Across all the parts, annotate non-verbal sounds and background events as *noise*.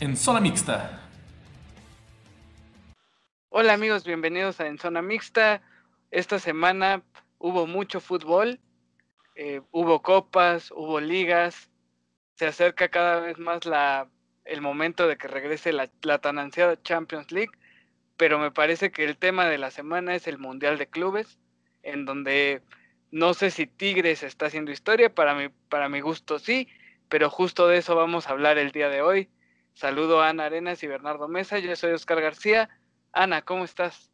en zona mixta. Hola amigos, bienvenidos a En Zona Mixta. Esta semana hubo mucho fútbol, eh, hubo copas, hubo ligas, se acerca cada vez más la, el momento de que regrese la, tan ansiada Champions League, pero me parece que el tema de la semana es el Mundial de Clubes, en donde no sé si Tigres está haciendo historia, para mi, para mi gusto sí, pero justo de eso vamos a hablar el día de hoy. Saludo a Ana Arenas y Bernardo Mesa, yo soy Oscar García. Ana, ¿cómo estás?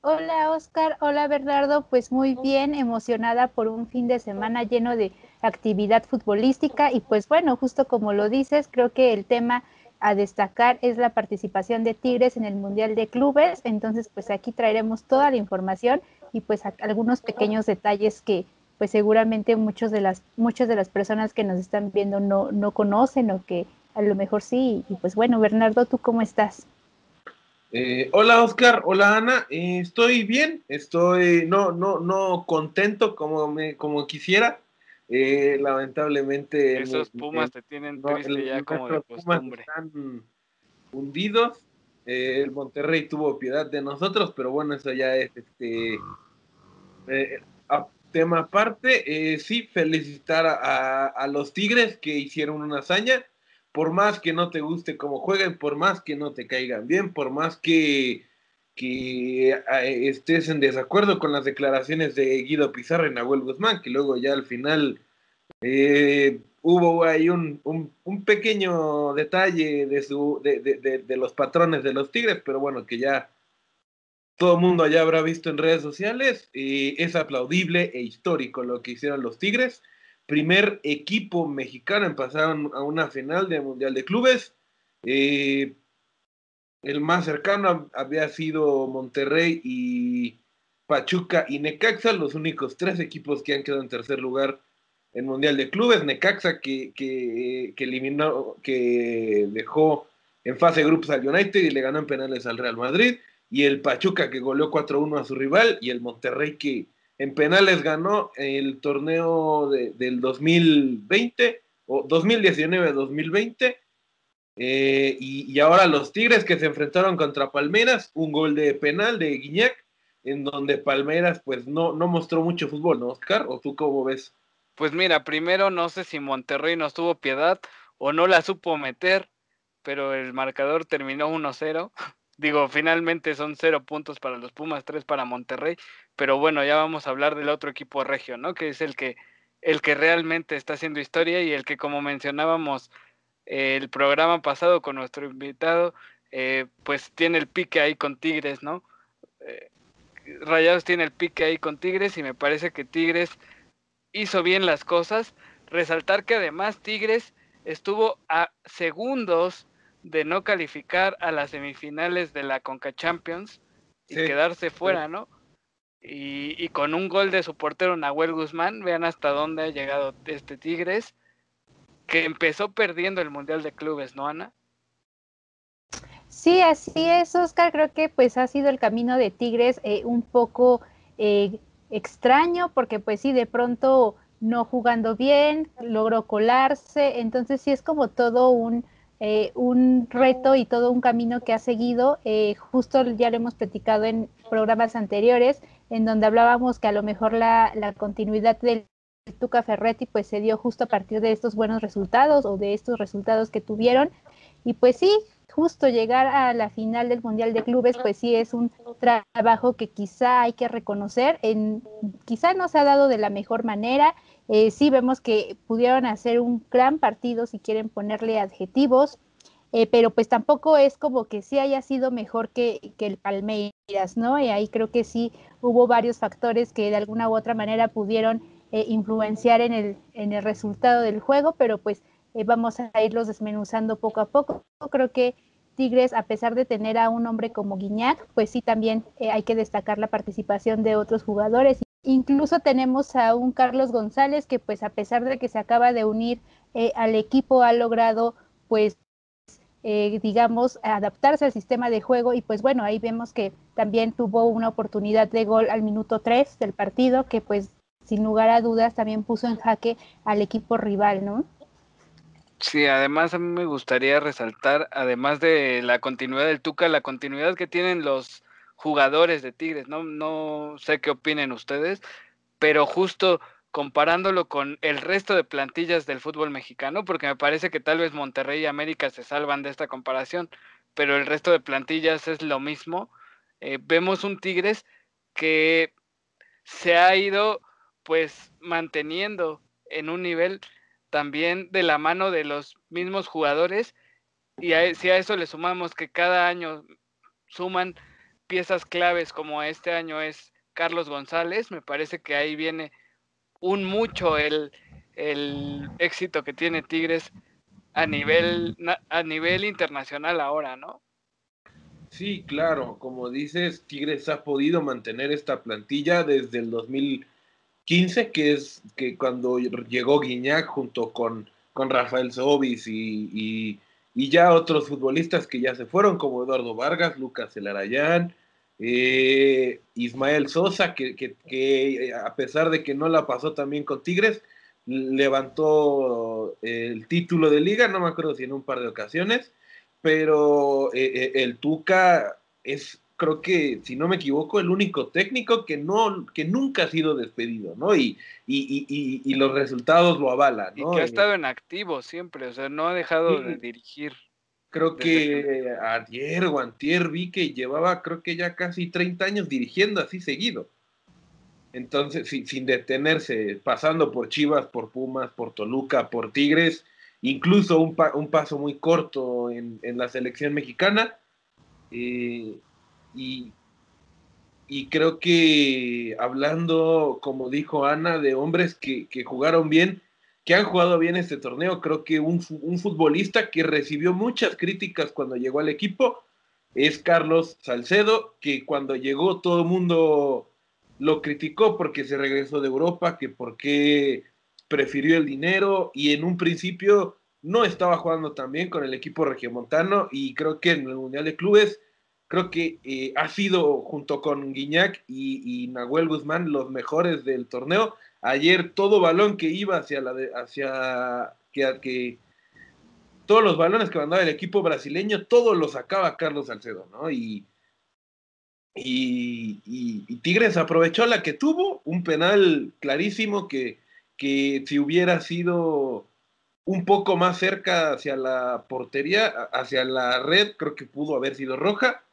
Hola Oscar, hola Bernardo, pues muy bien, emocionada por un fin de semana lleno de actividad futbolística. Y pues bueno, justo como lo dices, creo que el tema a destacar es la participación de Tigres en el Mundial de Clubes, entonces pues aquí traeremos toda la información y pues algunos pequeños detalles que pues seguramente muchos de las, muchas de las personas que nos están viendo no, no conocen o que a lo mejor sí. Y pues bueno, Bernardo, ¿tú cómo estás? Eh, hola Oscar, hola Ana, eh, estoy bien, estoy no, no, no contento como me, como quisiera. Eh, lamentablemente esos Pumas te tienen triste ya como de costumbre. Están hundidos. el Monterrey tuvo piedad de nosotros, pero bueno, eso ya es este tema aparte. sí, felicitar a, a los Tigres que hicieron una hazaña por más que no te guste cómo jueguen, por más que no te caigan bien, por más que, que eh, estés en desacuerdo con las declaraciones de Guido Pizarro y Nahuel Guzmán, que luego ya al final eh, hubo ahí un, un, pequeño detalle de, su, de, de, de, los patrones de los Tigres, pero bueno, que ya todo el mundo ya habrá visto en redes sociales, y es aplaudible e histórico lo que hicieron los Tigres primer equipo mexicano en pasar a una final de Mundial de Clubes. Eh, el más cercano había sido Monterrey y Pachuca y Necaxa, los únicos tres equipos que han quedado en tercer lugar en Mundial de Clubes. Necaxa que, que, eliminó, que dejó en fase de grupos al United y le ganó en penales al Real Madrid. Y el Pachuca que goleó 4-1 a su rival. Y el Monterrey que en penales ganó el torneo del 2020 o 2019-2020. Eh, y, ahora los Tigres que se enfrentaron contra Palmeras, un gol de penal de Guiñac, en donde Palmeras pues no, no mostró mucho fútbol, ¿no, Oscar? ¿O tú cómo ves? Pues mira, primero no sé si Monterrey no tuvo piedad o no la supo meter, pero el marcador terminó 1-0. Digo, finalmente son cero puntos para los Pumas, tres para Monterrey, pero bueno, ya vamos a hablar del otro equipo regio, ¿no? Que es el que, el que realmente está haciendo historia y el que, como mencionábamos eh, el programa pasado con nuestro invitado, eh, pues tiene el pique ahí con Tigres, ¿no? Eh, Rayados tiene el pique ahí con Tigres y me parece que Tigres hizo bien las cosas. Resaltar que además Tigres estuvo a segundos de no calificar a las semifinales de la Conca Champions y quedarse fuera, ¿no? Y, con un gol de su portero Nahuel Guzmán, vean hasta dónde ha llegado este Tigres, que empezó perdiendo el Mundial de Clubes, ¿no, Ana? Sí, así es, Oscar. Creo que pues ha sido el camino de Tigres eh, un poco eh, extraño, porque pues sí, de pronto no jugando bien, logró colarse, entonces sí es como todo un, eh, un reto y todo un camino que ha seguido. Eh, justo ya lo hemos platicado en programas anteriores, en donde hablábamos que a lo mejor la, continuidad del Tuca Ferretti pues se dio justo a partir de estos buenos resultados o de estos resultados que tuvieron. Y pues sí, justo llegar a la final del Mundial de Clubes, pues sí es un trabajo que quizá hay que reconocer, en, quizá no se ha dado de la mejor manera, eh, sí vemos que pudieron hacer un gran partido si quieren ponerle adjetivos, eh, pero pues tampoco es como que sí haya sido mejor que, el Palmeiras, ¿no? Y ahí creo que sí hubo varios factores que de alguna u otra manera pudieron eh, influenciar en el, en el resultado del juego, pero pues vamos a irlos desmenuzando poco a poco. Creo que Tigres, a pesar de tener a un hombre como Guiñac, pues sí también hay que destacar la participación de otros jugadores. Incluso tenemos a un Carlos González que pues a pesar de que se acaba de unir eh, al equipo ha logrado pues eh, digamos adaptarse al sistema de juego y pues bueno ahí vemos que también tuvo una oportunidad de gol al minuto 3 del partido que pues sin lugar a dudas también puso en jaque al equipo rival, ¿no? Sí, además a mí me gustaría resaltar, además de la continuidad del Tuca, la continuidad que tienen los jugadores de Tigres. No, no sé qué opinen ustedes, pero justo comparándolo con el resto de plantillas del fútbol mexicano, porque me parece que tal vez Monterrey y América se salvan de esta comparación, pero el resto de plantillas es lo mismo. Eh, vemos un Tigres que se ha ido pues manteniendo en un nivel también de la mano de los mismos jugadores y si a eso le sumamos que cada año suman piezas claves como este año es Carlos González, me parece que ahí viene un mucho el, el éxito que tiene Tigres a nivel, a nivel internacional ahora, ¿no? Sí, claro, como dices, Tigres ha podido mantener esta plantilla desde el 2000 15, que es que cuando llegó Guiñac junto con, con Rafael Sobis y, ya otros futbolistas que ya se fueron, como Eduardo Vargas, Lucas Elarayán, eh, Ismael Sosa, que, que, eh, a pesar de que no la pasó también con Tigres, levantó el título de liga, no me acuerdo si en un par de ocasiones, pero eh, el Tuca es creo que, si no me equivoco, el único técnico que no, que nunca ha sido despedido, ¿no? Y, y, y, y los resultados lo avalan, ¿no? Y que ha estado en activo siempre, o sea, no ha dejado de dirigir. Creo que ayer o antier vi que llevaba, creo que ya casi 30 años dirigiendo así seguido. Entonces, sin, sin detenerse, pasando por Chivas, por Pumas, por Toluca, por Tigres, incluso un, un paso muy corto en, en la selección mexicana. Eh, y, y creo que hablando, como dijo Ana, de hombres que, jugaron bien, que han jugado bien este torneo, creo que un, un, futbolista que recibió muchas críticas cuando llegó al equipo es Carlos Salcedo, que cuando llegó todo el mundo lo criticó porque se regresó de Europa, que porque prefirió el dinero y en un principio no estaba jugando tan bien con el equipo regiomontano y creo que en el Mundial de Clubes creo que eh, ha sido junto con Guiñac y, Nahuel Guzmán los mejores del torneo. Ayer todo balón que iba hacia la hacia que, todos los balones que mandaba el equipo brasileño, todo lo sacaba Carlos Salcedo, ¿no? Y, y, Tigres aprovechó la que tuvo, un penal clarísimo que, que si hubiera sido un poco más cerca hacia la portería, hacia la red, creo que pudo haber sido roja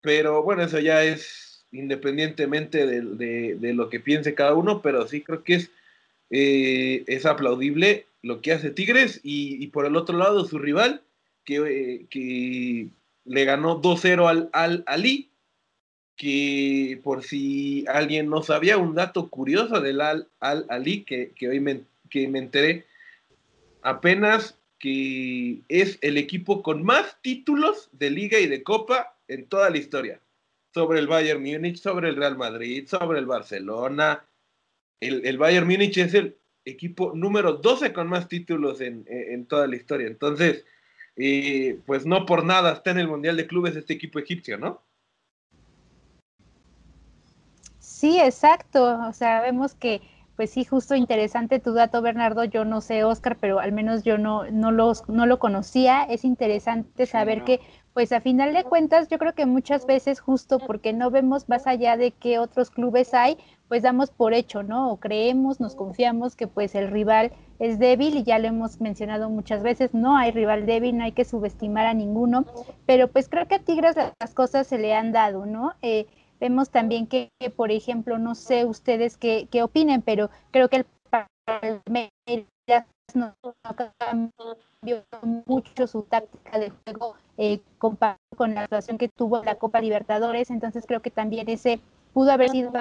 pero bueno, eso ya es independientemente de, lo que piense cada uno, pero sí creo que es, eh, es aplaudible lo que hace Tigres y, por el otro lado su rival, que, eh, que le ganó 2-0 al, al Ali, que por si alguien no sabía, un dato curioso del Al, al Ali, que, que hoy que me enteré, apenas que es el equipo con más títulos de liga y de copa en toda la historia. Sobre el Bayern Múnich, sobre el Real Madrid, sobre el Barcelona. El, Bayern Múnich es el equipo número 12 con más títulos en, toda la historia. Entonces, eh, pues no por nada está en el Mundial de Clubes este equipo egipcio, ¿no? Sí, exacto. O sea, vemos que, pues sí, justo interesante tu dato, Bernardo. Yo no sé, Oscar, pero al menos yo no, no, los, no lo conocía. Es interesante saber que pues a final de cuentas yo creo que muchas veces justo porque no vemos más allá de qué otros clubes hay, pues damos por hecho, ¿no? O creemos, nos confiamos que pues el rival es débil y ya lo hemos mencionado muchas veces, no hay rival débil, no hay que subestimar a ninguno, pero pues creo que a Tigres las cosas se le han dado, ¿no? Eh, vemos también que, por ejemplo, no sé ustedes qué, qué opinen, pero creo que el Palmeiras no cambió mucho su táctica de juego eh, comparado con la actuación que tuvo la Copa Libertadores, entonces creo que también ese pudo haber sido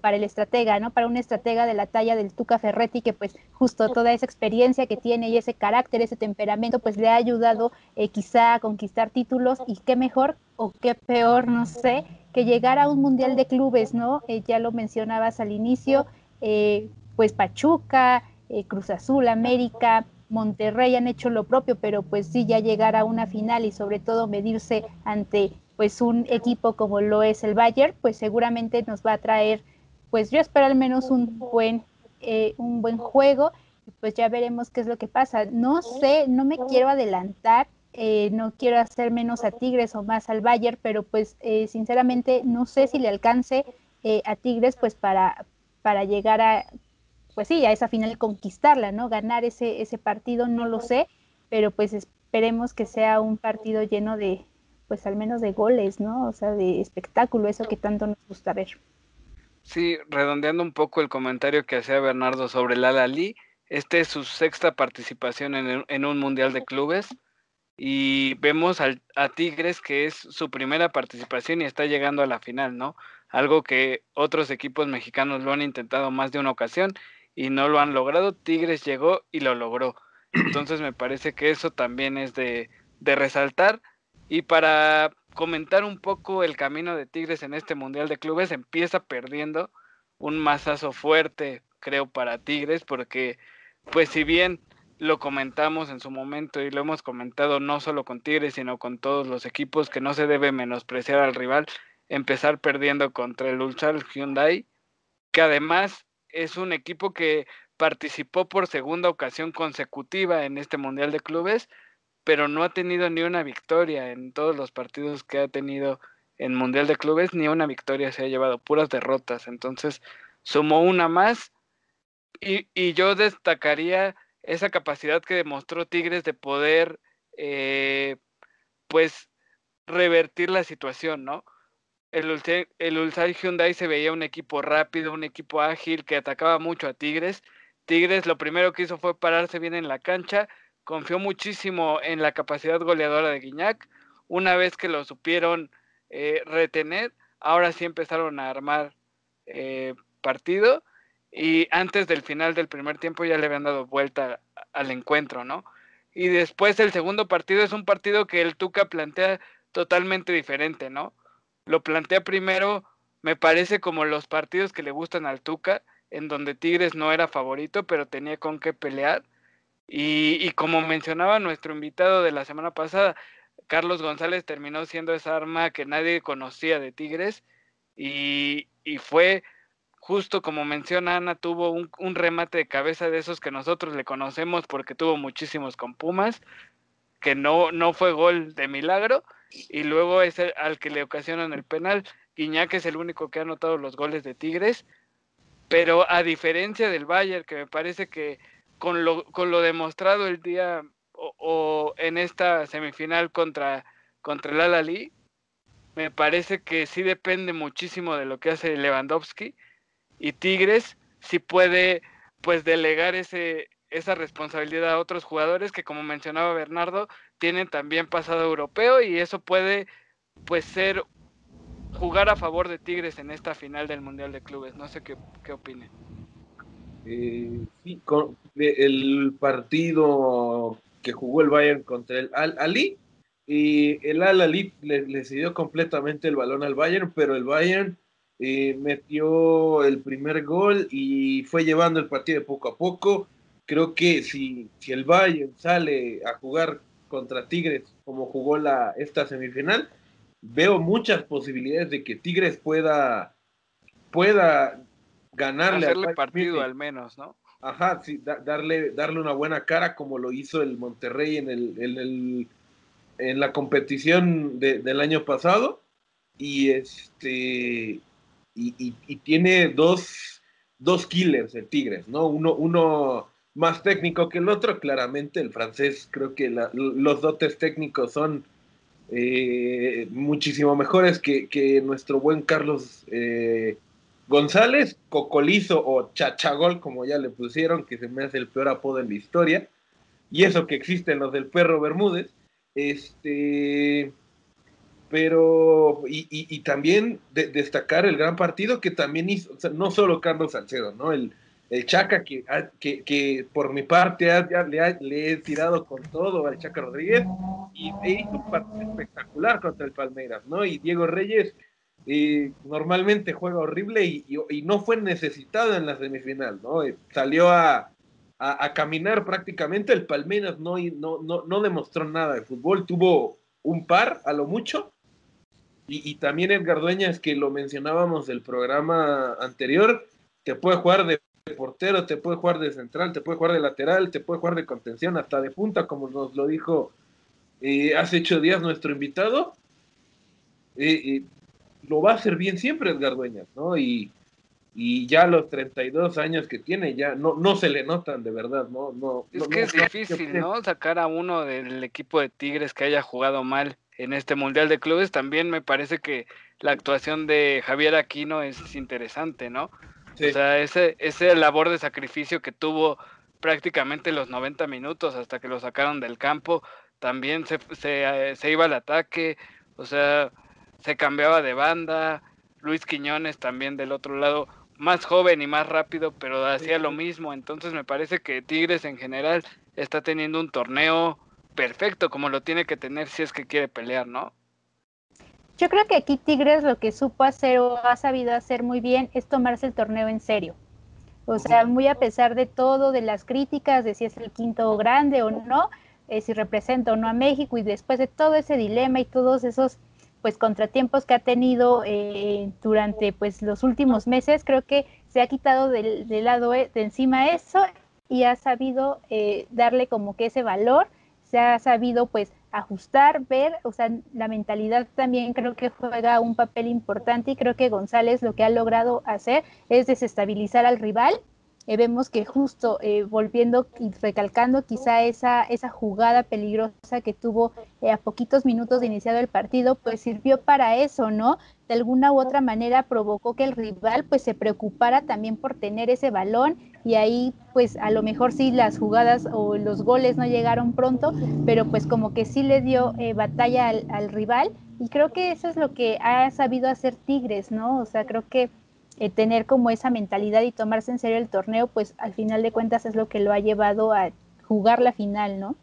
para el estratega, ¿no? Para un estratega de la talla del Tuca Ferretti, que pues justo toda esa experiencia que tiene y ese carácter, ese temperamento, pues le ha ayudado eh, quizá a conquistar títulos y qué mejor o qué peor, no sé, que llegar a un Mundial de Clubes, ¿no? Eh, ya lo mencionabas al inicio, pues Pachuca, eh, Cruz Azul, América, Monterrey han hecho lo propio, pero pues sí ya llegar a una final y sobre todo medirse ante pues un equipo como lo es el Bayern, pues seguramente nos va a traer, pues yo espero al menos un buen, eh, un buen juego pues ya veremos qué es lo que pasa. No sé, no me quiero adelantar, eh, no quiero hacer menos a Tigres o más al Bayern, pero pues eh, sinceramente no sé si le alcance eh, a Tigres pues para, para llegar a, pues sí, a esa final conquistarla, ¿no? Ganar ese, ese partido, no lo sé, pero pues esperemos que sea un partido lleno de, pues al menos de goles, ¿no? O sea, de espectáculo, eso que tanto nos gusta ver. Sí, redondeando un poco el comentario que hacía Bernardo sobre el Al-Ali, este es su sexta participación en, un Mundial de Clubes y vemos a Tigres que es su primera participación y está llegando a la final, ¿no? Algo que otros equipos mexicanos lo han intentado más de una ocasión y no lo han logrado. Tigres llegó y lo logró. Entonces me parece que eso también es de, de resaltar. Y para comentar un poco el camino de Tigres en este Mundial de Clubes, empieza perdiendo un mazazo fuerte, creo, para Tigres, porque pues si bien lo comentamos en su momento y lo hemos comentado no solo con Tigres, sino con todos los equipos, que no se debe menospreciar al rival, empezar perdiendo contra el Ulsan Hyundai, que además es un equipo que participó por segunda ocasión consecutiva en este Mundial de Clubes pero no ha tenido ni una victoria en todos los partidos que ha tenido en Mundial de Clubes, ni una victoria se ha llevado, puras derrotas. Entonces, sumó una más y, y yo destacaría esa capacidad que demostró Tigres de poder, eh, pues, revertir la situación, ¿no? El, el Ulsan Hyundai se veía un equipo rápido, un equipo ágil que atacaba mucho a Tigres. Tigres lo primero que hizo fue pararse bien en la cancha, confió muchísimo en la capacidad goleadora de Guiñac. Una vez que lo supieron eh, retener, ahora sí empezaron a armar eh, partido y antes del final del primer tiempo ya le habían dado vuelta al encuentro, ¿no? Y después el segundo partido es un partido que el Tuca plantea totalmente diferente, ¿no? Lo plantea primero, me parece como los partidos que le gustan al Tuca, en donde Tigres no era favorito, pero tenía con qué pelear. Y, como mencionaba nuestro invitado de la semana pasada, Carlos González terminó siendo esa arma que nadie conocía de Tigres y, fue justo como menciona Ana, tuvo un, un, remate de cabeza de esos que nosotros le conocemos porque tuvo muchísimos con Pumas, que no, no fue gol de milagro, y luego es al que le ocasionan el penal. Guiñac es el único que ha anotado los goles de Tigres, pero a diferencia del Bayern, que me parece que con lo, con lo demostrado el día o, en esta semifinal contra, contra el Alali, me parece que sí depende muchísimo de lo que hace Lewandowski y Tigres sí puede pues delegar ese, esa responsabilidad a otros jugadores que como mencionaba Bernardo tienen también pasado europeo y eso puede pues ser jugar a favor de Tigres en esta final del Mundial de Clubes. No sé qué, qué opinen. Eh, sí, el partido que jugó el Bayern contra el Al Ali y el Al Ali le, cedió completamente el balón al Bayern, pero el Bayern eh, metió el primer gol y fue llevando el partido poco a poco. Creo que si, si el Bayern sale a jugar contra Tigres como jugó la, esta semifinal, veo muchas posibilidades de que Tigres pueda, pueda ganarle al partido al menos, ¿no? Ajá, sí, darle, darle una buena cara como lo hizo el Monterrey en el, en, el, en la competición del año pasado. Y este y, y, tiene dos, dos killers el Tigres, ¿no? Uno, uno más técnico que el otro, claramente el francés, creo que los dotes técnicos son eh, muchísimo mejores que, que, nuestro buen Carlos eh, González, Cocolizo o Chachagol, como ya le pusieron, que se me hace el peor apodo en la historia, y eso que existen los del perro Bermúdez, este, pero, y, también destacar el gran partido que también hizo, no solo Carlos Salcedo, ¿no? El, el Chaca, que, que, por mi parte le, he tirado con todo al Chaca Rodríguez, y hizo un partido espectacular contra el Palmeiras, ¿no? Y Diego Reyes, y normalmente juega horrible y, no fue necesitado en la semifinal, ¿no? Eh, salió a, caminar prácticamente, el Palmeiras no, no, no, demostró nada de fútbol, tuvo un par a lo mucho, y, también Edgar Dueñas, que lo mencionábamos del programa anterior, que puede jugar de portero, te puede jugar de central, te puede jugar de lateral, te puede jugar de contención, hasta de punta, como nos lo dijo eh, hace ocho días nuestro invitado. Eh, lo va a hacer bien siempre Edgar Dueñas, ¿no? Y, y ya los 32 años que tiene ya no, no se le notan de verdad, ¿no? no es que es difícil, ¿no? Sacar a uno del equipo de Tigres que haya jugado mal en este Mundial de Clubes. También me parece que la actuación de Javier Aquino es interesante, ¿no? O sea, ese, ese labor de sacrificio que tuvo prácticamente los 90 minutos hasta que lo sacaron del campo, también se, se, eh, se iba al ataque, o sea, se cambiaba de banda, Luis Quiñones también del otro lado, más joven y más rápido, pero hacía lo mismo. Entonces me parece que Tigres en general está teniendo un torneo perfecto como lo tiene que tener si es que quiere pelear, ¿no? Yo creo que aquí Tigres lo que supo hacer o ha sabido hacer muy bien es tomarse el torneo en serio. O sea, muy a pesar de todo, de las críticas, de si es el quinto grande o no, eh, si representa o no a México y después de todo ese dilema y todos esos pues contratiempos que ha tenido eh, durante pues los últimos meses, creo que se ha quitado del, lado eh, de encima eso y ha sabido eh, darle como que ese valor, se ha sabido pues ajustar, ver, o sea, la mentalidad también creo que juega un papel importante y creo que González lo que ha logrado hacer es desestabilizar al rival eh, vemos que justo eh, volviendo y recalcando quizá esa, esa jugada peligrosa que tuvo eh, a poquitos minutos de iniciado el partido, pues sirvió para eso, ¿no? De alguna u otra manera provocó que el rival pues se preocupara también por tener ese balón y ahí pues a lo mejor sí las jugadas o los goles no llegaron pronto, pero pues como que sí le dio batalla al, al rival y creo que eso es lo que ha sabido hacer Tigres, ¿no? O sea, creo que eh, tener como esa mentalidad y tomarse en serio el torneo, pues al final de cuentas es lo que lo ha llevado a jugar la final, ¿no?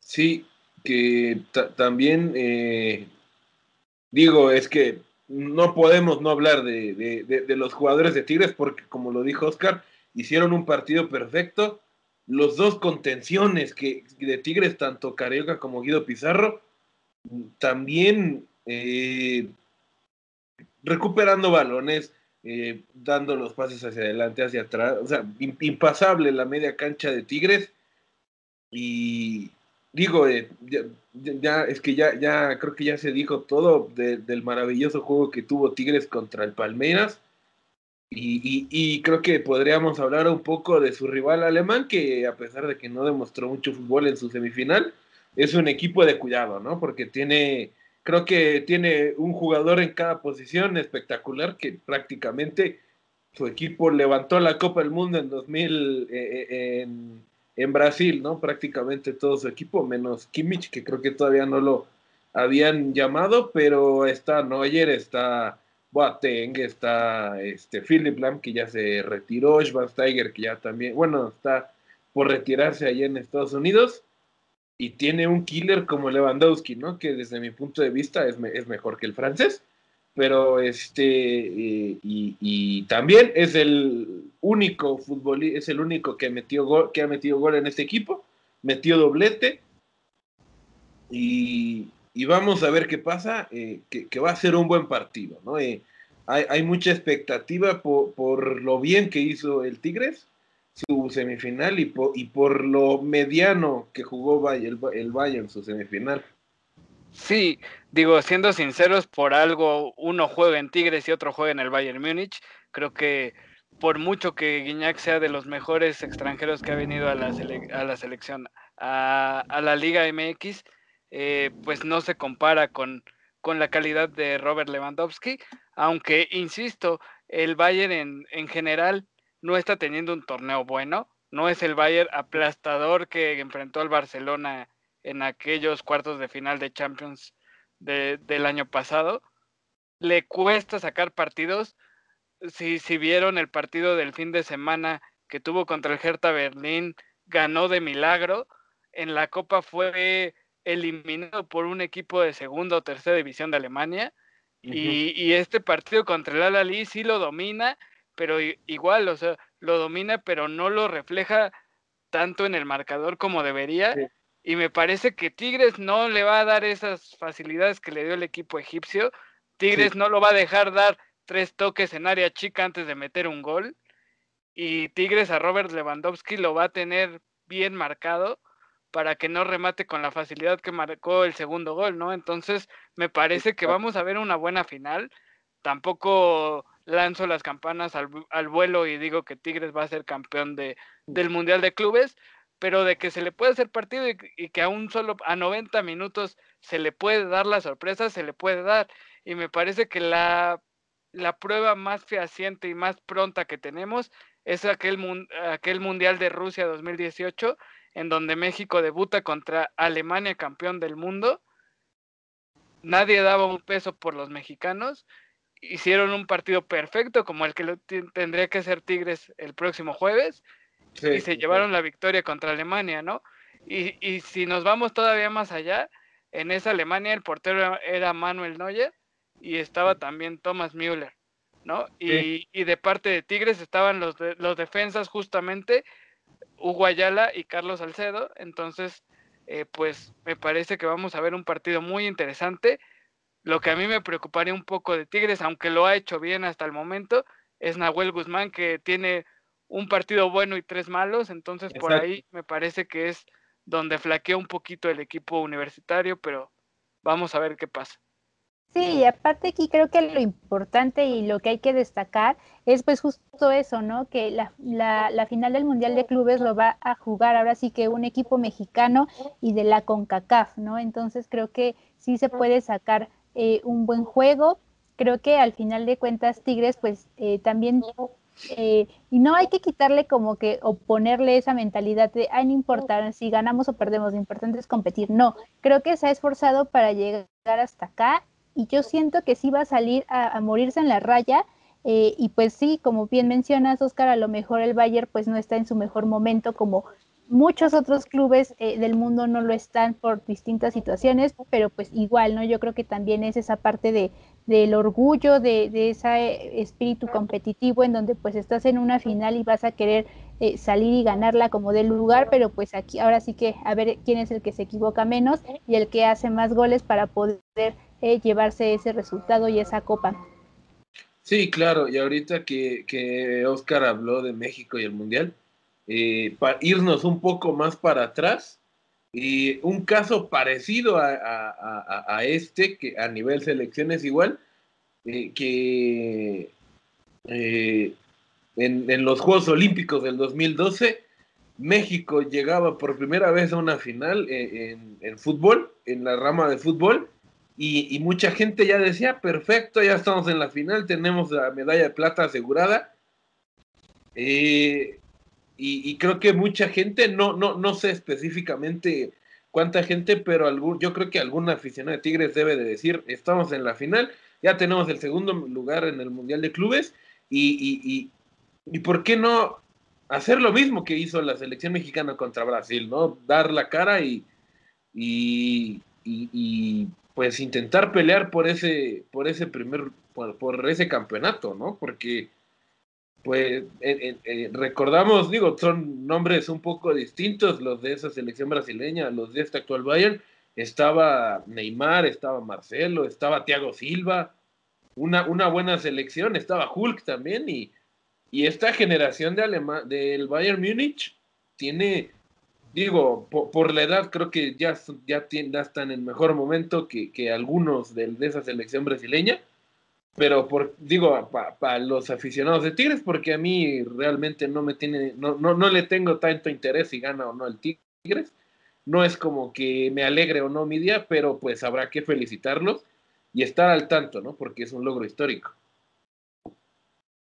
Sí, que también eh, digo, es que no podemos no hablar de, de, los jugadores de Tigres porque como lo dijo Oscar, hicieron un partido perfecto. Los dos contenciones que de Tigres, tanto Carioca como Guido Pizarro, también eh, recuperando balones, eh, dando los pases hacia adelante, hacia atrás, o sea, impasable la media cancha de Tigres. Y digo, eh, ya, es que ya, ya creo que ya se dijo todo del maravilloso juego que tuvo Tigres contra el Palmeiras. Y, y, creo que podríamos hablar un poco de su rival alemán, que a pesar de que no demostró mucho fútbol en su semifinal, es un equipo de cuidado, ¿no? Porque tiene Creo que tiene un jugador en cada posición espectacular que prácticamente su equipo levantó la Copa del Mundo en 2000 eh, eh, en, Brasil, ¿no? Prácticamente todo su equipo, menos Kimmich, que creo que todavía no lo habían llamado, pero está Neuer, está Boateng, está este, Philip Lam, que ya se retiró, Schwarzenegger, que ya también, bueno, está por retirarse allá en Estados Unidos y tiene un killer como Lewandowski, ¿no? Que desde mi punto de vista es, es mejor que el francés, pero este, eh, y, también es el único futbolista, es el único que, metió que ha metido gol en este equipo, metió doblete, y, vamos a ver qué pasa, eh, que, va a ser un buen partido, ¿no? Eh, hay, hay, mucha expectativa por, por, lo bien que hizo el Tigres, su semifinal y por, y por lo mediano que jugó el, el Bayern su semifinal. Sí, digo, siendo sinceros, por algo uno juega en Tigres y otro juega en el Bayern Múnich. Creo que por mucho que Guiñac sea de los mejores extranjeros que ha venido a la, a la selección, a, a, la Liga MX, eh, pues no se compara con, con la calidad de Robert Lewandowski, aunque, insisto, el Bayern en, en general no está teniendo un torneo bueno, no es el Bayern aplastador que enfrentó al Barcelona en aquellos cuartos de final de Champions del año pasado. Le cuesta sacar partidos. Si, si vieron el partido del fin de semana que tuvo contra el Hertha Berlín, ganó de milagro. En la Copa fue eliminado por un equipo de segunda o tercera división de Alemania. y, y, este partido contra el Al-Ali sí lo domina pero igual, o sea, lo domina, pero no lo refleja tanto en el marcador como debería. Y me parece que Tigres no le va a dar esas facilidades que le dio el equipo egipcio. Tigres no lo va a dejar dar tres toques en área chica antes de meter un gol. Y Tigres a Robert Lewandowski lo va a tener bien marcado para que no remate con la facilidad que marcó el segundo gol, ¿no? Entonces, me parece que vamos a ver una buena final. Tampoco lanzo las campanas al, al vuelo y digo que Tigres va a ser campeón de, del Mundial de Clubes, pero de que se le puede hacer partido y, que a un solo, a 90 minutos se le puede dar la sorpresa, se le puede dar. Y me parece que la, la prueba más fehaciente y más pronta que tenemos es aquel, aquel Mundial de Rusia 2018, en donde México debuta contra Alemania, campeón del mundo. Nadie daba un peso por los mexicanos. Hicieron un partido perfecto, como el que tendría que ser Tigres el próximo jueves y se llevaron la victoria contra Alemania, ¿no? Y, y, si nos vamos todavía más allá, en esa Alemania el portero era Manuel Neuer y estaba también Thomas Müller, ¿no? Y, y, de parte de Tigres estaban los, los defensas justamente, Hugo Ayala y Carlos Salcedo, entonces, eh, pues me parece que vamos a ver un partido muy interesante. Lo que a mí me preocuparía un poco de Tigres, aunque lo ha hecho bien hasta el momento, es Nahuel Guzmán, que tiene un partido bueno y tres malos, entonces por ahí me parece que es donde flaquea un poquito el equipo universitario, pero vamos a ver qué pasa. Sí, y aparte aquí creo que lo importante y lo que hay que destacar es pues justo eso, ¿no? Que la, la, final del Mundial de Clubes lo va a jugar ahora sí que un equipo mexicano y de la CONCACAF, ¿no? Entonces creo que sí se puede sacar eh, un buen juego. Creo que al final de cuentas Tigres pues eh, también eh, y no hay que quitarle como que o ponerle esa mentalidad de, ay, no importa si ganamos o perdemos, lo importante es competir. No, creo que se ha esforzado para llegar hasta acá y yo siento que sí va a salir a, morirse en la raya. Eh, y pues sí, como bien mencionas, Oscar, a lo mejor el Bayern pues no está en su mejor momento como muchos otros clubes eh, del mundo no lo están por distintas situaciones, pero pues igual, ¿no? Yo creo que también es esa parte de, del orgullo, de, de ese espíritu competitivo en donde pues estás en una final y vas a querer eh, salir y ganarla como del lugar, pero pues aquí ahora sí que a ver quién es el que se equivoca menos y el que hace más goles para poder eh, llevarse ese resultado y esa copa. Sí, claro, y ahorita que, que Oscar habló de México y el Mundial, eh, para irnos un poco más para atrás, y un caso parecido a, este, que a nivel selección es igual, eh, que eh, en, los Juegos Olímpicos del 2012, México llegaba por primera vez a una final en, fútbol, en la rama de fútbol, y, mucha gente ya decía, perfecto, ya estamos en la final, tenemos la medalla de plata asegurada. Y, creo que mucha gente, no, no, no sé específicamente cuánta gente, pero algún, yo creo que algún aficionado de Tigres debe de decir, estamos en la final, ya tenemos el segundo lugar en el Mundial de Clubes, y, y, y, por qué no hacer lo mismo que hizo la selección mexicana contra Brasil, ¿no? Dar la cara y, y, y, pues intentar pelear por ese, por ese primer, por, por ese campeonato, ¿no? Porque pues recordamos, digo, son nombres un poco distintos los de esa selección brasileña, los de este actual Bayern. Estaba Neymar, estaba Marcelo, estaba Thiago Silva, una, una buena selección, estaba Hulk también y, y esta generación de del Bayern Múnich tiene, digo, por, la edad creo que ya, ya, ya están en mejor momento que, que algunos de, de esa selección brasileña pero por, digo, para los aficionados de Tigres, porque a mí realmente no me tiene, no, no, no le tengo tanto interés si gana o no el Tigres. No es como que me alegre o no mi día, pero pues habrá que felicitarlos y estar al tanto, ¿no? Porque es un logro histórico.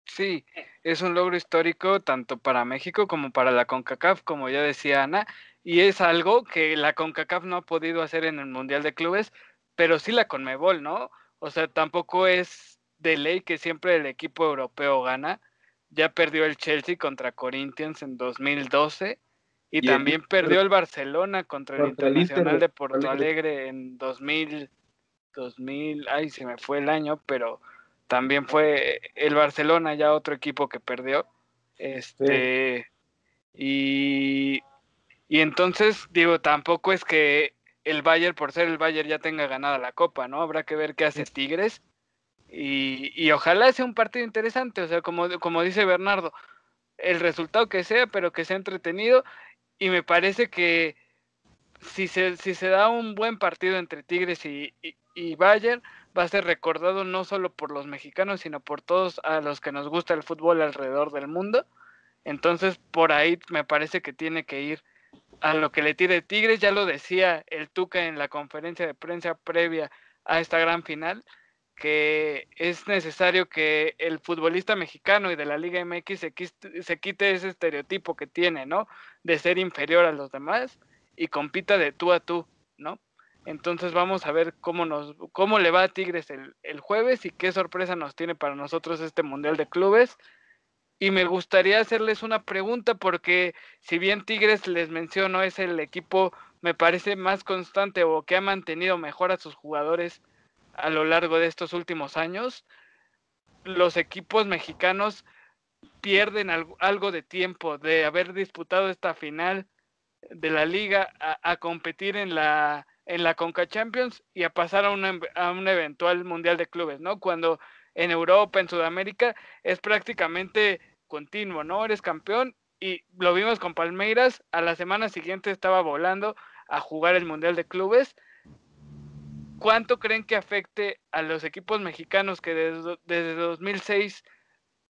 Sí, es un logro histórico tanto para México como para la CONCACAF, como ya decía Ana, y es algo que la CONCACAF no ha podido hacer en el Mundial de Clubes, pero sí la CONMEBOL, ¿no? O sea, tampoco es de ley que siempre el equipo europeo gana. Ya perdió el Chelsea contra Corinthians en 2012 y, también perdió el Barcelona contra, el Internacional de Porto Alegre en 2000, 2000, ay, se me fue el año, pero también fue el Barcelona ya otro equipo que perdió. Este y y entonces digo, tampoco es que el Bayern, por ser el Bayern, ya tenga ganada la copa, ¿no? Habrá que ver qué hace Tigres. Y, y, ojalá sea un partido interesante, o sea, como, como dice Bernardo, el resultado que sea, pero que sea entretenido. Y me parece que si se, si se da un buen partido entre Tigres y, y, Bayern, va a ser recordado no solo por los mexicanos, sino por todos a los que nos gusta el fútbol alrededor del mundo. Entonces, por ahí me parece que tiene que ir a lo que le tire Tigres. Ya lo decía el Tuca en la conferencia de prensa previa a esta gran final, que es necesario que el futbolista mexicano y de la Liga MX se, se quite ese estereotipo que tiene, ¿no? De ser inferior a los demás y compita de tú a tú, ¿no? Entonces vamos a ver cómo nos, cómo le va a Tigres el, el jueves y qué sorpresa nos tiene para nosotros este Mundial de Clubes. Y me gustaría hacerles una pregunta porque si bien Tigres les menciono es el equipo me parece más constante o que ha mantenido mejor a sus jugadores a lo largo de estos últimos años, los equipos mexicanos pierden algo, de tiempo de haber disputado esta final de la liga a, competir en la en la Conca Champions y a pasar a, a un eventual mundial de clubes, ¿no? Cuando en Europa, en Sudamérica, es prácticamente continuo, ¿no? Eres campeón y lo vimos con Palmeiras, a la semana siguiente estaba volando a jugar el Mundial de Clubes ¿cuánto creen que afecte a los equipos mexicanos que desde, 2006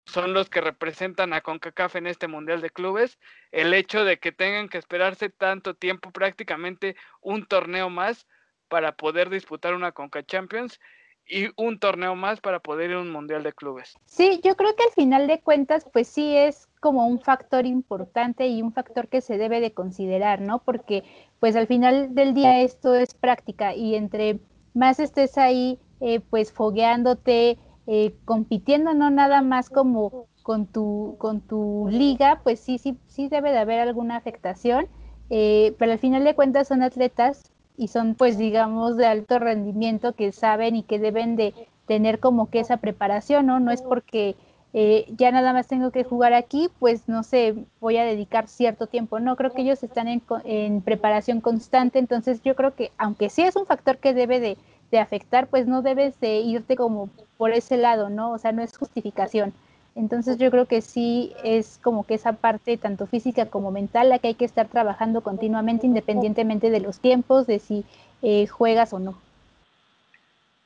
son los que representan a CONCACAF en este Mundial de Clubes, el hecho de que tengan que esperarse tanto tiempo, prácticamente un torneo más para poder disputar una CONCA Champions y un torneo más para poder ir a un Mundial de Clubes. Sí, yo creo que al final de cuentas, pues sí es como un factor importante y un factor que se debe de considerar, ¿no? Porque pues al final del día esto es práctica y entre más estés ahí eh, pues fogueándote, eh, compitiendo, no nada más como con tu, con tu liga, pues sí, sí, sí debe de haber alguna afectación, eh, pero al final de cuentas son atletas y son pues digamos de alto rendimiento que saben y que deben de tener como que esa preparación, ¿no? No es porque ya nada más tengo que jugar aquí, pues no sé, voy a dedicar cierto tiempo. No, creo que ellos están en, en preparación constante, entonces yo creo que aunque sí es un factor que debe de, de afectar, pues no debes de irte como por ese lado, ¿no? O sea, no es justificación. Entonces yo creo que sí es como que esa parte tanto física como mental la que hay que estar trabajando continuamente independientemente de los tiempos, de si eh, juegas o no.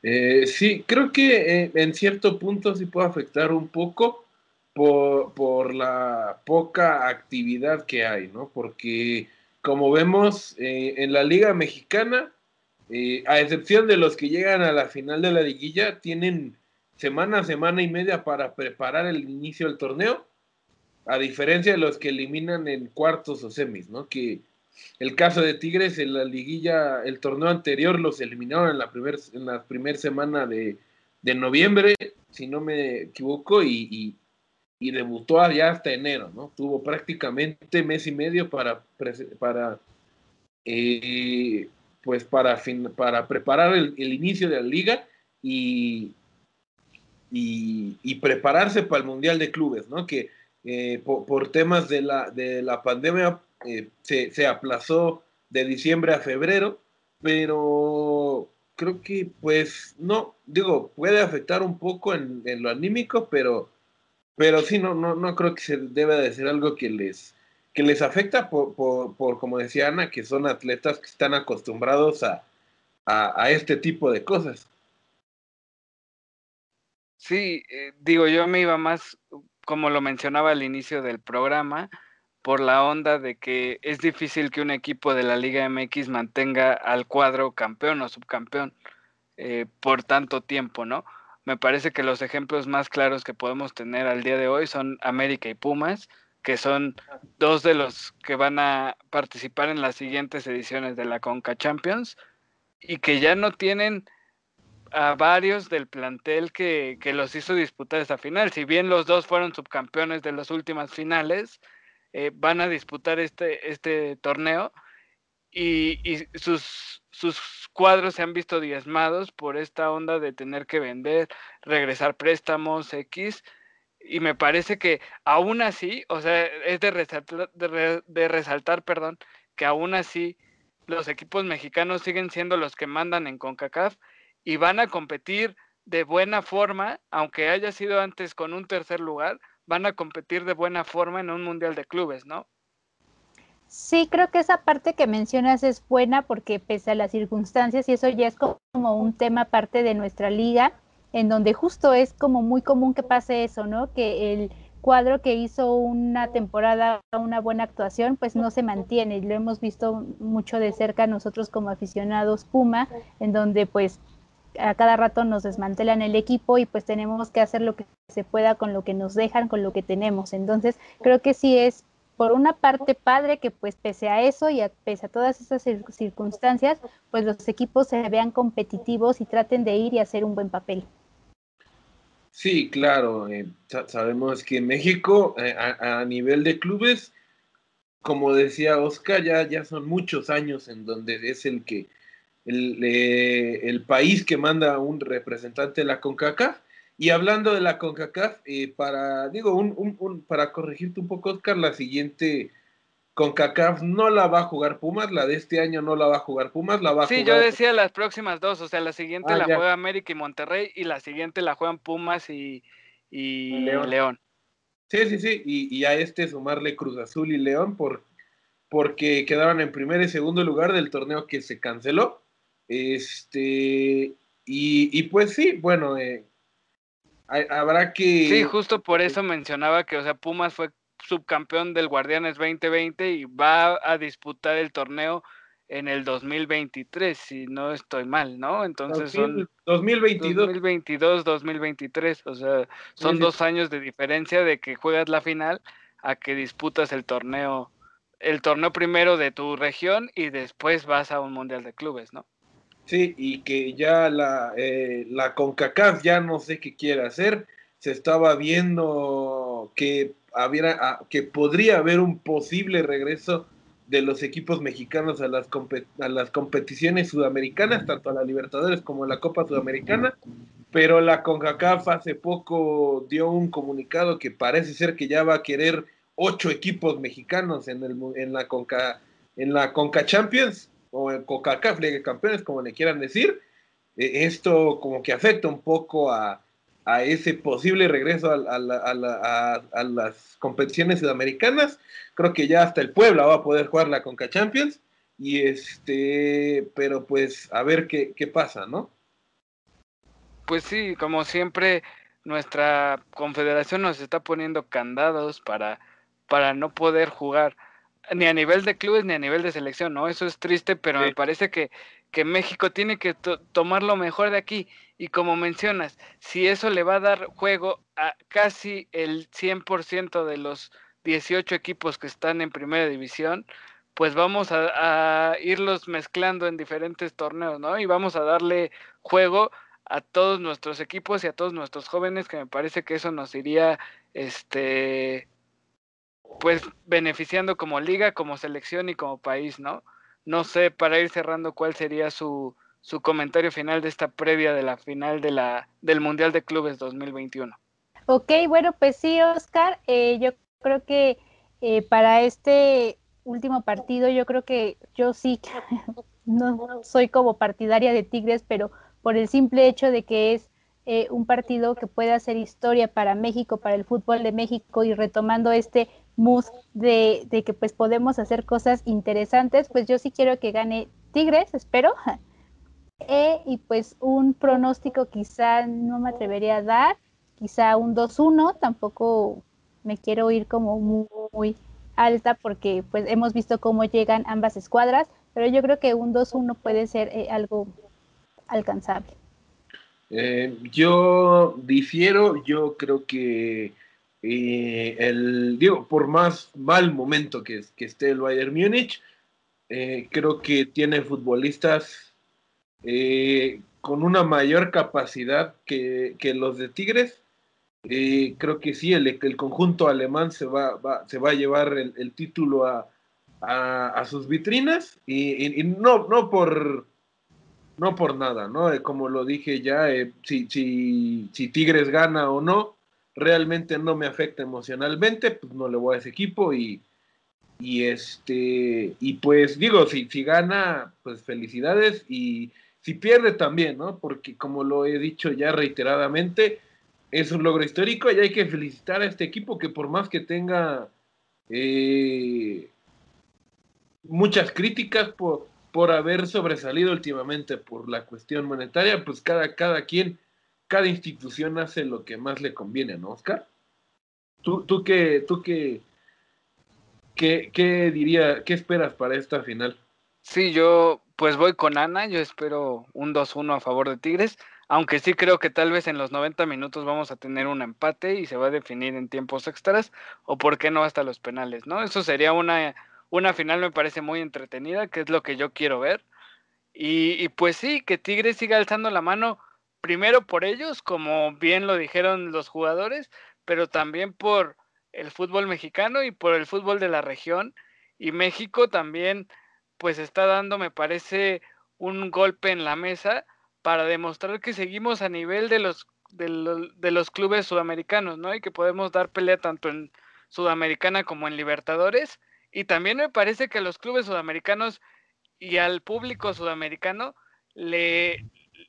Eh, sí, creo que eh, en cierto punto sí puede afectar un poco por, por, la poca actividad que hay, ¿no? Porque como vemos en la Liga Mexicana, eh, a excepción de los que llegan a la final de la liguilla, tienen semana, semana y media para preparar el inicio del torneo, a diferencia de los que eliminan en cuartos o semis, ¿no? Que el caso de Tigres en la liguilla, el torneo anterior los eliminaron en la primera en la primer semana de, noviembre, si no me equivoco, y, debutó allá hasta enero, ¿no? Tuvo prácticamente mes y medio para, para eh, pues para, para preparar el, inicio de la liga y, y, prepararse para el Mundial de Clubes, ¿no? Que eh, por, temas de la, de la pandemia eh, se, aplazó de diciembre a febrero, pero creo que pues no, digo, puede afectar un poco en, lo anímico, pero, pero sí, no, no, no creo que se deba de ser algo que les, que les afecta por, por, como decía Ana, que son atletas que están acostumbrados a, a, este tipo de cosas. Sí, eh, digo, yo me iba más, como lo mencionaba al inicio del programa, por la onda de que es difícil que un equipo de la Liga MX mantenga al cuadro campeón o subcampeón eh, por tanto tiempo, ¿no? Me parece que los ejemplos más claros que podemos tener al día de hoy son América y Pumas, que son dos de los que van a participar en las siguientes ediciones de la Conca Champions y que ya no tienen a varios del plantel que, los hizo disputar esta final. Si bien los dos fueron subcampeones de las últimas finales, eh, van a disputar este, este torneo y, y, sus, sus cuadros se han visto diezmados por esta onda de tener que vender, regresar préstamos X y me parece que aún así, o sea, es de resaltar, de, resaltar, perdón, que aún así los equipos mexicanos siguen siendo los que mandan en CONCACAF y van a competir de buena forma, aunque haya sido antes con un tercer lugar, van a competir de buena forma en un mundial de clubes, ¿no? Sí, creo que esa parte que mencionas es buena porque pese a las circunstancias, y eso ya es como un tema aparte de nuestra liga, en donde justo es como muy común que pase eso, ¿no? Que el cuadro que hizo una temporada, una buena actuación, pues no se mantiene. Lo hemos visto mucho de cerca nosotros como aficionados Puma, en donde pues a cada rato nos desmantelan el equipo y pues tenemos que hacer lo que se pueda con lo que nos dejan, con lo que tenemos. Entonces, creo que sí es por una parte padre que pues pese a eso y a, pese a todas esas circunstancias, pues los equipos se vean competitivos y traten de ir y hacer un buen papel. Sí, claro. Eh, sabemos que México, eh, a, nivel de clubes, como decía Oscar, ya, ya son muchos años en donde es el que el, eh, el país que manda un representante de la CONCACAF. Y hablando de la CONCACAF, para, digo, un, un, para corregirte un poco, Oscar, la siguiente con CACAF no la va a jugar Pumas, la de este año no la va a jugar Pumas, la va a sí, jugar. Sí, yo decía las próximas dos, o sea, la siguiente ah, la juega América y Monterrey y la siguiente la juegan Pumas y, León. Sí, sí, sí, y, a este sumarle Cruz Azul y León por, porque quedaron en primer y segundo lugar del torneo que se canceló. Este, y, pues sí, bueno, eh, habrá que... Sí, justo por eso mencionaba que, o sea, Pumas fue subcampeón del Guardianes 2020 y va a disputar el torneo en el 2023, si no estoy mal, ¿no? Entonces son 2022. 2022, 2023, o sea, son dos años de diferencia de que juegas la final a que disputas el torneo, el torneo primero de tu región y después vas a un mundial de clubes, ¿no? Sí, y que ya la, eh, la CONCACAF ya no sé qué quiere hacer, se estaba viendo que que podría haber un posible regreso de los equipos mexicanos a las, a las competiciones sudamericanas, tanto a la Libertadores como a la Copa Sudamericana, pero la CONCACAF hace poco dio un comunicado que parece ser que ya va a querer ocho equipos mexicanos en, el, en, la, Conca, en la Conca Champions o en CONCACAF Liga de Campeones, como le quieran decir. E, esto como que afecta un poco a, a ese posible regreso a, las competiciones sudamericanas. Creo que ya hasta el Puebla va a poder jugar la Conca Champions. Y este, pero pues a ver qué, qué pasa, ¿no? Pues sí, como siempre, nuestra confederación nos está poniendo candados para, para no poder jugar ni a nivel de clubes ni a nivel de selección, ¿no? Eso es triste, pero me parece que, que México tiene que tomar lo mejor de aquí. Y como mencionas, si eso le va a dar juego a casi el 100% de los 18 equipos que están en primera división, pues vamos a, irlos mezclando en diferentes torneos, ¿no? Y vamos a darle juego a todos nuestros equipos y a todos nuestros jóvenes, que me parece que eso nos iría, este, pues beneficiando como liga, como selección y como país, ¿no? No sé, para ir cerrando, cuál sería su, su comentario final de esta previa de la final de la, del Mundial de Clubes 2021. Ok, bueno, pues sí, Oscar, eh, yo creo que eh, para este último partido, yo creo que yo sí, *laughs* no soy como partidaria de Tigres, pero por el simple hecho de que es eh, un partido que puede hacer historia para México, para el fútbol de México y retomando este mood de, de que pues podemos hacer cosas interesantes, pues yo sí quiero que gane Tigres, espero, *laughs* e, y pues un pronóstico quizá no me atrevería a dar, quizá un 2-1, tampoco me quiero ir como muy, alta porque pues hemos visto cómo llegan ambas escuadras, pero yo creo que un 2-1 puede ser eh, algo alcanzable. Eh, yo difiero, yo creo que eh, el, digo, por más mal momento que, esté el Bayern Múnich, creo que tiene futbolistas eh, con una mayor capacidad que, los de Tigres. Eh, creo que sí, el, conjunto alemán se va, se va a llevar el, título a, sus vitrinas y, no, no, por, no por nada, ¿no? Eh, como lo dije ya, si, si, si, Tigres gana o no, realmente no me afecta emocionalmente, pues no le voy a ese equipo y, y este y pues digo, si, si gana, pues felicidades y si pierde también, ¿no? Porque como lo he dicho ya reiteradamente, es un logro histórico y hay que felicitar a este equipo que por más que tenga eh, muchas críticas por, por haber sobresalido últimamente por la cuestión monetaria, pues cada, cada quien, cada institución hace lo que más le conviene, ¿no, Oscar? ¿Tú, tú qué, tú qué, qué, qué diría, qué esperas para esta final? Sí, yo pues voy con Ana, yo espero un 2-1 a favor de Tigres, aunque sí creo que tal vez en los 90 minutos vamos a tener un empate y se va a definir en tiempos extras o por qué no hasta los penales, ¿no? Eso sería una, una final me parece muy entretenida, que es lo que yo quiero ver. Y, y pues sí, que Tigres siga alzando la mano primero por ellos, como bien lo dijeron los jugadores, pero también por el fútbol mexicano y por el fútbol de la región. Y México también pues está dando, me parece, un golpe en la mesa para demostrar que seguimos a nivel de los, de, los clubes sudamericanos, ¿no? Y que podemos dar pelea tanto en Sudamericana como en Libertadores. Y también me parece que los clubes sudamericanos y al público sudamericano le,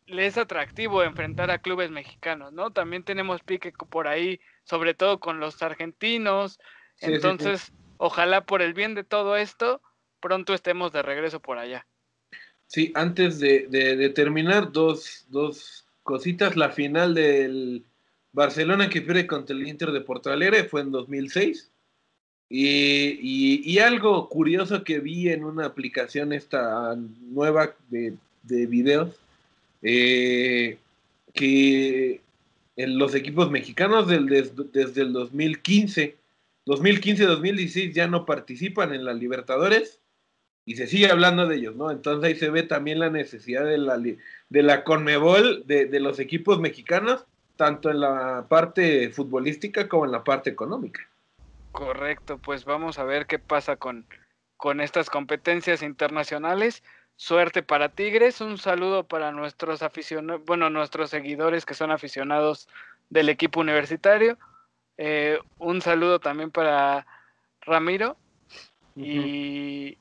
le es atractivo enfrentar a clubes mexicanos, ¿no? También tenemos pique por ahí, sobre todo con los argentinos. Entonces, ojalá por el bien de todo esto, pronto estemos de regreso por allá. Sí, antes de, terminar, dos, cositas. La final del Barcelona que pierde contra el Inter de Porto Alegre fue en 2006. Y, algo curioso que vi en una aplicación esta nueva de, de videos, eh, que en los equipos mexicanos desde el 2015, 2015-2016 ya no participan en las Libertadores y se sigue hablando de ellos, ¿no? Entonces ahí se ve también la necesidad de la, de la Conmebol, de, los equipos mexicanos, tanto en la parte futbolística como en la parte económica. Correcto, pues vamos a ver qué pasa con, con estas competencias internacionales. Suerte para Tigres, un saludo para nuestros aficionados, bueno, nuestros seguidores que son aficionados del equipo universitario. Eh, un saludo también para Ramiro. Y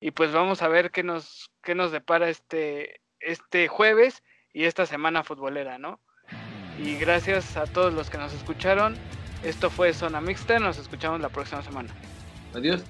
y pues vamos a ver qué nos, qué nos depara este, este jueves y esta semana futbolera, ¿no? Y gracias a todos los que nos escucharon. Esto fue Zona Mixta, nos escuchamos la próxima semana. Adiós.